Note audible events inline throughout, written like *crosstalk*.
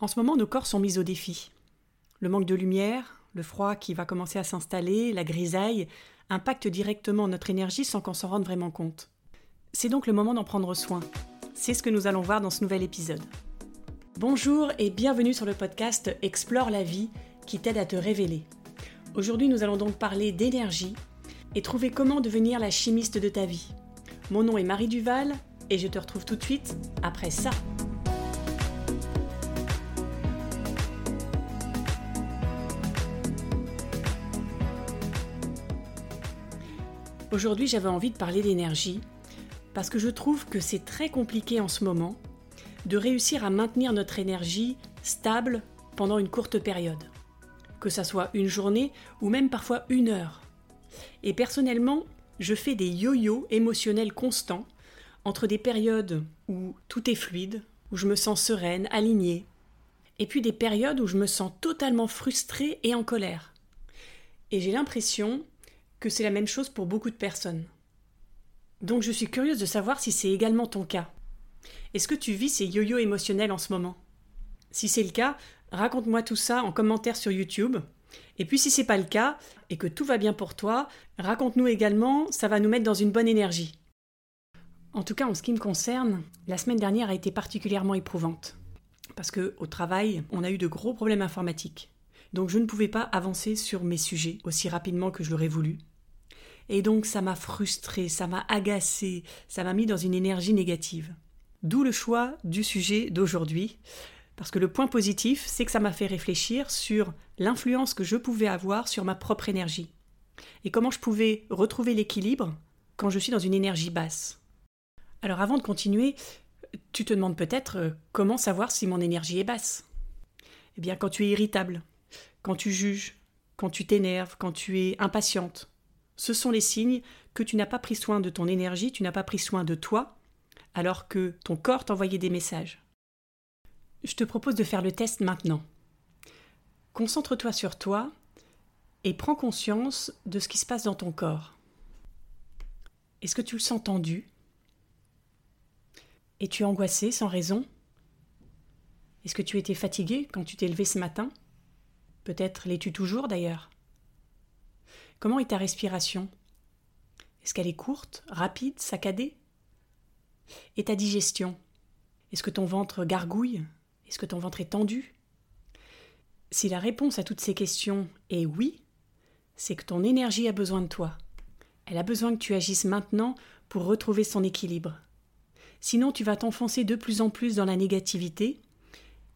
En ce moment, nos corps sont mis au défi. Le manque de lumière, le froid qui va commencer à s'installer, la grisaille, impactent directement notre énergie sans qu'on s'en rende vraiment compte. C'est donc le moment d'en prendre soin. C'est ce que nous allons voir dans ce nouvel épisode. Bonjour et bienvenue sur le podcast Explore la vie qui t'aide à te révéler. Aujourd'hui, nous allons donc parler d'énergie et trouver comment devenir la chimiste de ta vie. Mon nom est Marie Duval et je te retrouve tout de suite après ça. Aujourd'hui, j'avais envie de parler d'énergie parce que je trouve que c'est très compliqué en ce moment de réussir à maintenir notre énergie stable pendant une courte période, que ça soit une journée ou même parfois une heure. Et personnellement, je fais des yo-yo émotionnels constants entre des périodes où tout est fluide, où je me sens sereine, alignée, et puis des périodes où je me sens totalement frustrée et en colère. Et j'ai l'impression que c'est la même chose pour beaucoup de personnes. Donc je suis curieuse de savoir si c'est également ton cas. Est-ce que tu vis ces yo-yo émotionnels en ce moment? Si c'est le cas, raconte-moi tout ça en commentaire sur YouTube. Et puis si c'est pas le cas et que tout va bien pour toi, raconte-nous également, ça va nous mettre dans une bonne énergie. En tout cas, en ce qui me concerne, la semaine dernière a été particulièrement éprouvante parce que au travail, on a eu de gros problèmes informatiques. Donc je ne pouvais pas avancer sur mes sujets aussi rapidement que je l'aurais voulu. Et donc ça m'a frustré, ça m'a agacé, ça m'a mis dans une énergie négative. D'où le choix du sujet d'aujourd'hui, parce que le point positif, c'est que ça m'a fait réfléchir sur l'influence que je pouvais avoir sur ma propre énergie, et comment je pouvais retrouver l'équilibre quand je suis dans une énergie basse. Alors avant de continuer, tu te demandes peut-être euh, comment savoir si mon énergie est basse? Eh bien quand tu es irritable, quand tu juges, quand tu t'énerves, quand tu es impatiente, ce sont les signes que tu n'as pas pris soin de ton énergie, tu n'as pas pris soin de toi, alors que ton corps t'envoyait des messages. Je te propose de faire le test maintenant. Concentre-toi sur toi et prends conscience de ce qui se passe dans ton corps. Est-ce que tu le sens tendu? Es-tu angoissé sans raison? Est-ce que tu étais fatigué quand tu t'es levé ce matin? Peut-être l'es-tu toujours d'ailleurs? Comment est ta respiration? Est-ce qu'elle est courte, rapide, saccadée? Et ta digestion? Est-ce que ton ventre gargouille? Est-ce que ton ventre est tendu? Si la réponse à toutes ces questions est oui, c'est que ton énergie a besoin de toi. Elle a besoin que tu agisses maintenant pour retrouver son équilibre. Sinon, tu vas t'enfoncer de plus en plus dans la négativité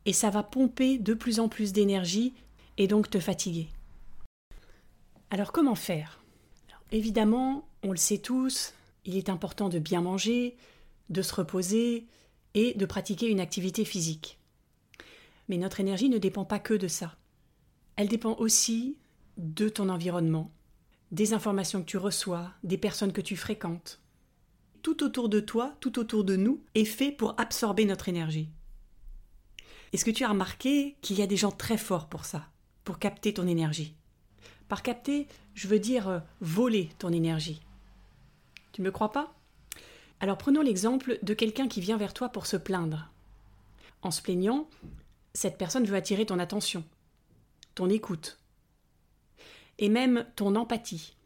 et ça va pomper de plus en plus d'énergie et donc te fatiguer. Alors comment faire? Évidemment, on le sait tous, il est important de bien manger, de se reposer et de pratiquer une activité physique. Mais notre énergie ne dépend pas que de ça. Elle dépend aussi de ton environnement, des informations que tu reçois, des personnes que tu fréquentes. Tout autour de toi, tout autour de nous, est fait pour absorber notre énergie. Est-ce que tu as remarqué qu'il y a des gens très forts pour ça, pour capter ton énergie? Par capter, je veux dire euh, voler ton énergie. Tu ne me crois pas? Alors prenons l'exemple de quelqu'un qui vient vers toi pour se plaindre. En se plaignant, cette personne veut attirer ton attention, ton écoute, et même ton empathie.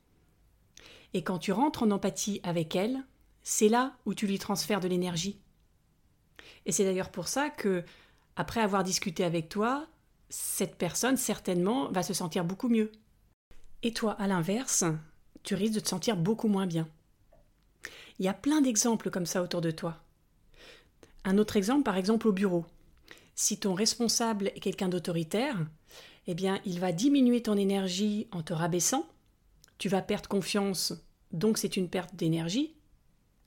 Et quand tu rentres en empathie avec elle, c'est là où tu lui transfères de l'énergie. Et c'est d'ailleurs pour ça que, après avoir discuté avec toi, cette personne certainement va se sentir beaucoup mieux. Et toi, à l'inverse, tu risques de te sentir beaucoup moins bien. Il y a plein d'exemples comme ça autour de toi. Un autre exemple, par exemple, au bureau. Si ton responsable est quelqu'un d'autoritaire, eh bien, il va diminuer ton énergie en te rabaissant. Tu vas perdre confiance, donc c'est une perte d'énergie.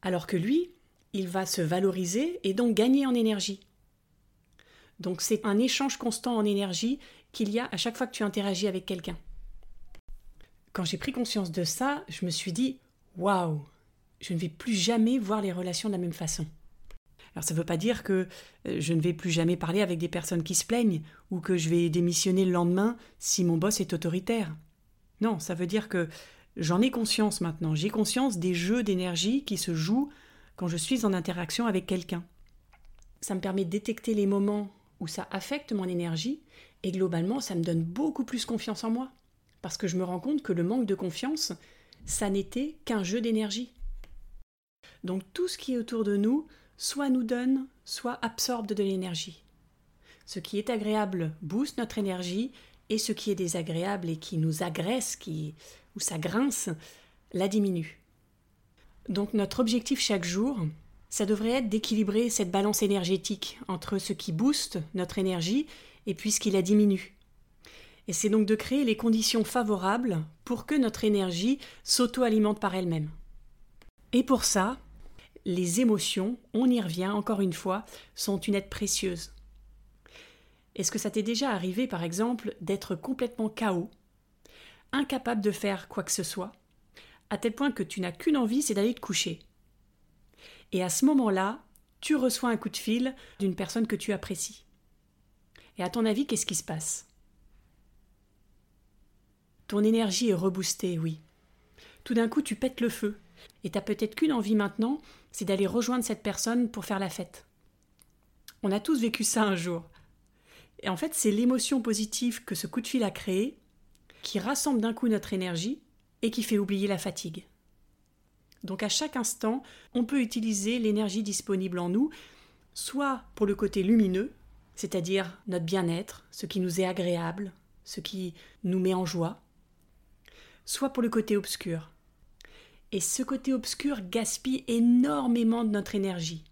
Alors que lui, il va se valoriser et donc gagner en énergie. Donc c'est un échange constant en énergie qu'il y a à chaque fois que tu interagis avec quelqu'un quand j'ai pris conscience de ça, je me suis dit waouh, je ne vais plus jamais voir les relations de la même façon. Alors ça ne veut pas dire que euh, je ne vais plus jamais parler avec des personnes qui se plaignent ou que je vais démissionner le lendemain si mon boss est autoritaire. Non, ça veut dire que j'en ai conscience maintenant. J'ai conscience des jeux d'énergie qui se jouent quand je suis en interaction avec quelqu'un. Ça me permet de détecter les moments où ça affecte mon énergie et globalement ça me donne beaucoup plus confiance en moi. Parce que je me rends compte que le manque de confiance, ça n'était qu'un jeu d'énergie. Donc tout ce qui est autour de nous, soit nous donne, soit absorbe de l'énergie. Ce qui est agréable booste notre énergie et ce qui est désagréable et qui nous agresse, qui, ou ça grince, la diminue. Donc notre objectif chaque jour, ça devrait être d'équilibrer cette balance énergétique entre ce qui booste notre énergie et puis ce qui la diminue. Et c'est donc de créer les conditions favorables pour que notre énergie s'auto-alimente par elle-même. Et pour ça, les émotions, on y revient encore une fois, sont une aide précieuse. Est-ce que ça t'est déjà arrivé, par exemple, d'être complètement chaos, incapable de faire quoi que ce soit, à tel point que tu n'as qu'une envie, c'est d'aller te coucher? Et à ce moment-là, tu reçois un coup de fil d'une personne que tu apprécies. Et à ton avis, qu'est-ce qui se passe? Ton énergie est reboostée, oui. Tout d'un coup, tu pètes le feu. Et t'as peut-être qu'une envie maintenant, c'est d'aller rejoindre cette personne pour faire la fête. On a tous vécu ça un jour. Et en fait, c'est l'émotion positive que ce coup de fil a créée qui rassemble d'un coup notre énergie et qui fait oublier la fatigue. Donc à chaque instant, on peut utiliser l'énergie disponible en nous, soit pour le côté lumineux, c'est-à-dire notre bien-être, ce qui nous est agréable, ce qui nous met en joie, soit pour le côté obscur. Et ce côté obscur gaspille énormément de notre énergie.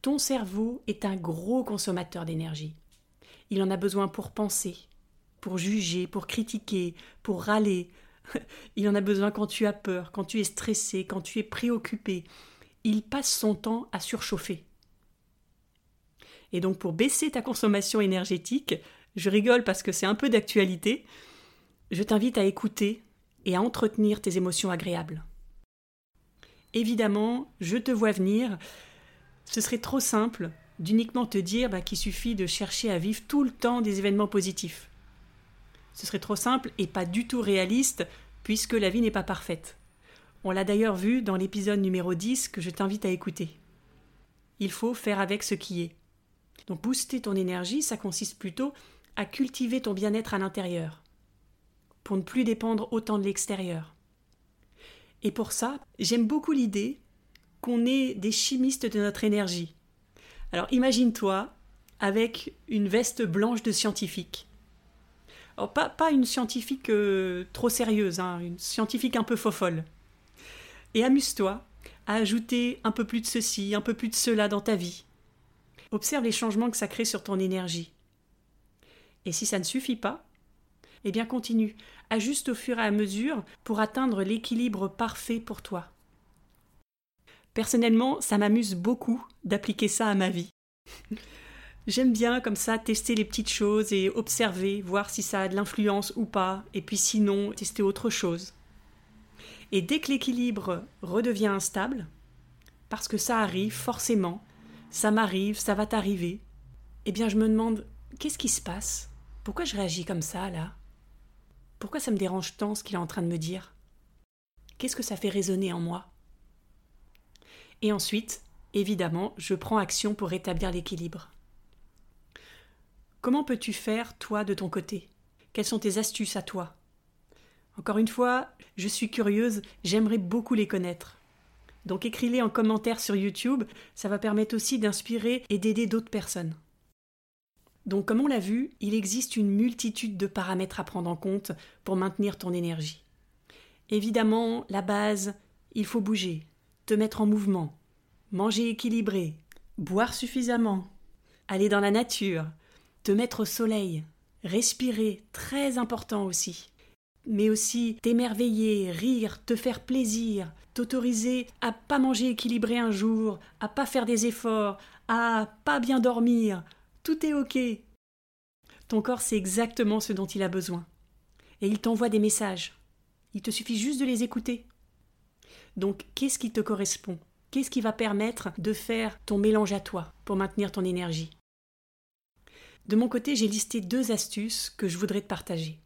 Ton cerveau est un gros consommateur d'énergie. Il en a besoin pour penser, pour juger, pour critiquer, pour râler. *laughs* Il en a besoin quand tu as peur, quand tu es stressé, quand tu es préoccupé. Il passe son temps à surchauffer. Et donc pour baisser ta consommation énergétique, je rigole parce que c'est un peu d'actualité, je t'invite à écouter et à entretenir tes émotions agréables. Évidemment, je te vois venir, ce serait trop simple d'uniquement te dire bah, qu'il suffit de chercher à vivre tout le temps des événements positifs. Ce serait trop simple et pas du tout réaliste, puisque la vie n'est pas parfaite. On l'a d'ailleurs vu dans l'épisode numéro 10 que je t'invite à écouter. Il faut faire avec ce qui est. Donc booster ton énergie, ça consiste plutôt à cultiver ton bien-être à l'intérieur, pour ne plus dépendre autant de l'extérieur. Et pour ça, j'aime beaucoup l'idée qu'on est des chimistes de notre énergie. Alors imagine-toi avec une veste blanche de scientifique. Pas une scientifique euh, trop sérieuse, hein, une scientifique un peu fofolle. Et amuse-toi à ajouter un peu plus de ceci, un peu plus de cela dans ta vie. Observe les changements que ça crée sur ton énergie. Et si ça ne suffit pas, eh bien continue, ajuste au fur et à mesure pour atteindre l'équilibre parfait pour toi. Personnellement, ça m'amuse beaucoup d'appliquer ça à ma vie. J'aime bien comme ça tester les petites choses et observer, voir si ça a de l'influence ou pas, et puis sinon tester autre chose. Et dès que l'équilibre redevient instable, parce que ça arrive forcément, ça m'arrive, ça va t'arriver, eh bien je me demande qu'est-ce qui se passe? Pourquoi je réagis comme ça là? Pourquoi ça me dérange tant ce qu'il est en train de me dire? Qu'est-ce que ça fait résonner en moi? Et ensuite, évidemment, je prends action pour rétablir l'équilibre. Comment peux-tu faire, toi, de ton côté? Quelles sont tes astuces à toi? Encore une fois, je suis curieuse, j'aimerais beaucoup les connaître. Donc écris-les en commentaire sur YouTube, ça va permettre aussi d'inspirer et d'aider d'autres personnes. Donc comme on l'a vu, il existe une multitude de paramètres à prendre en compte pour maintenir ton énergie. Évidemment, la base, il faut bouger, te mettre en mouvement, manger équilibré, boire suffisamment, aller dans la nature, te mettre au soleil, respirer, très important aussi. Mais aussi t'émerveiller, rire, te faire plaisir, t'autoriser à pas manger équilibré un jour, à pas faire des efforts, à pas bien dormir. Tout est ok. Ton corps sait exactement ce dont il a besoin. Et il t'envoie des messages. Il te suffit juste de les écouter. Donc, qu'est-ce qui te correspond? Qu'est-ce qui va permettre de faire ton mélange à toi pour maintenir ton énergie? De mon côté, j'ai listé deux astuces que je voudrais te partager.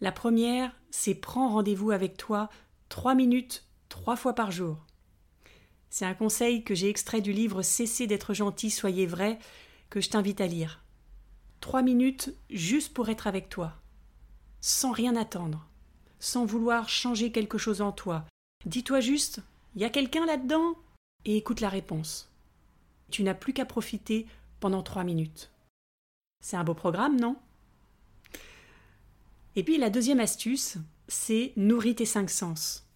La première, c'est prends rendez-vous avec toi trois minutes, trois fois par jour. C'est un conseil que j'ai extrait du livre Cessez d'être gentil, soyez vrai, que je t'invite à lire. Trois minutes juste pour être avec toi, sans rien attendre, sans vouloir changer quelque chose en toi. Dis-toi juste, il y a quelqu'un là-dedans? Et écoute la réponse. Tu n'as plus qu'à profiter pendant trois minutes. C'est un beau programme, non? Et puis la deuxième astuce, c'est nourrir tes cinq sens.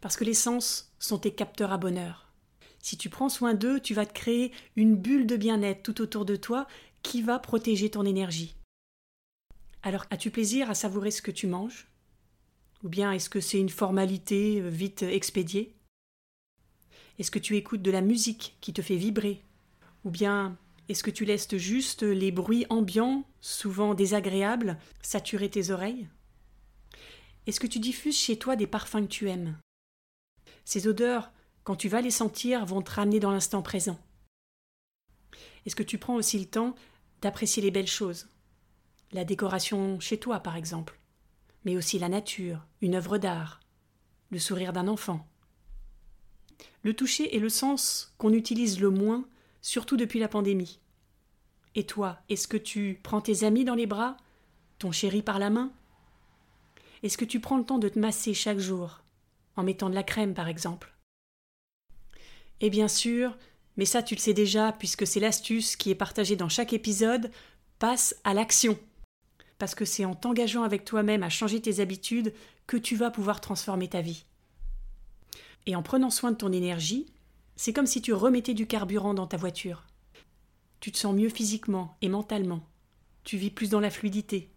Parce que les sens sont tes capteurs à bonheur. Si tu prends soin d'eux, tu vas te créer une bulle de bien-être tout autour de toi qui va protéger ton énergie. Alors, as-tu plaisir à savourer ce que tu manges? Ou bien est-ce que c'est une formalité euh, vite expédiée? Est-ce que tu écoutes de la musique qui te fait vibrer? Ou bien est-ce que tu laisses juste les bruits ambiants, souvent désagréables, saturer tes oreilles? Est-ce que tu diffuses chez toi des parfums que tu aimes? Ces odeurs, quand tu vas les sentir, vont te ramener dans l'instant présent. Est-ce que tu prends aussi le temps d'apprécier les belles choses? La décoration chez toi, par exemple, mais aussi la nature, une œuvre d'art, le sourire d'un enfant. Le toucher est le sens qu'on utilise le moins surtout depuis la pandémie. Et toi, est-ce que tu prends tes amis dans les bras, ton chéri par la main? Est-ce que tu prends le temps de te masser chaque jour, en mettant de la crème par exemple? Et bien sûr, mais ça tu le sais déjà puisque c'est l'astuce qui est partagée dans chaque épisode, passe à l'action. Parce que c'est en t'engageant avec toi-même à changer tes habitudes que tu vas pouvoir transformer ta vie. Et en prenant soin de ton énergie, c'est comme si tu remettais du carburant dans ta voiture. Tu te sens mieux physiquement et mentalement. Tu vis plus dans la fluidité.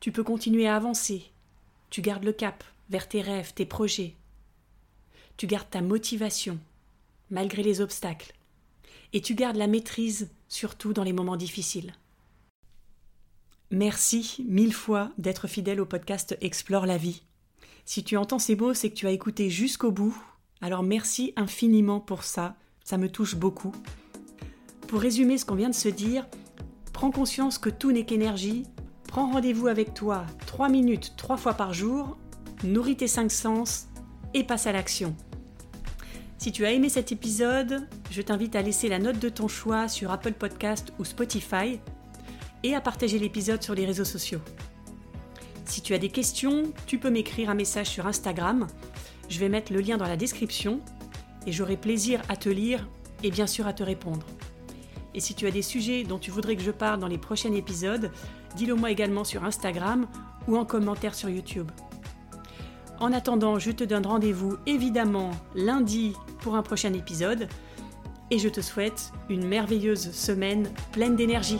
Tu peux continuer à avancer. Tu gardes le cap vers tes rêves, tes projets. Tu gardes ta motivation, malgré les obstacles. Et tu gardes la maîtrise, surtout dans les moments difficiles. Merci mille fois d'être fidèle au podcast Explore la vie. Si tu entends ces mots, c'est que tu as écouté jusqu'au bout alors merci infiniment pour ça, ça me touche beaucoup. Pour résumer ce qu'on vient de se dire, prends conscience que tout n'est qu'énergie, prends rendez-vous avec toi 3 minutes 3 fois par jour, nourris tes 5 sens et passe à l'action. Si tu as aimé cet épisode, je t'invite à laisser la note de ton choix sur Apple Podcast ou Spotify et à partager l'épisode sur les réseaux sociaux. Si tu as des questions, tu peux m'écrire un message sur Instagram je vais mettre le lien dans la description et j'aurai plaisir à te lire et bien sûr à te répondre. Et si tu as des sujets dont tu voudrais que je parle dans les prochains épisodes, dis-le moi également sur Instagram ou en commentaire sur YouTube. En attendant, je te donne rendez-vous évidemment lundi pour un prochain épisode et je te souhaite une merveilleuse semaine pleine d'énergie.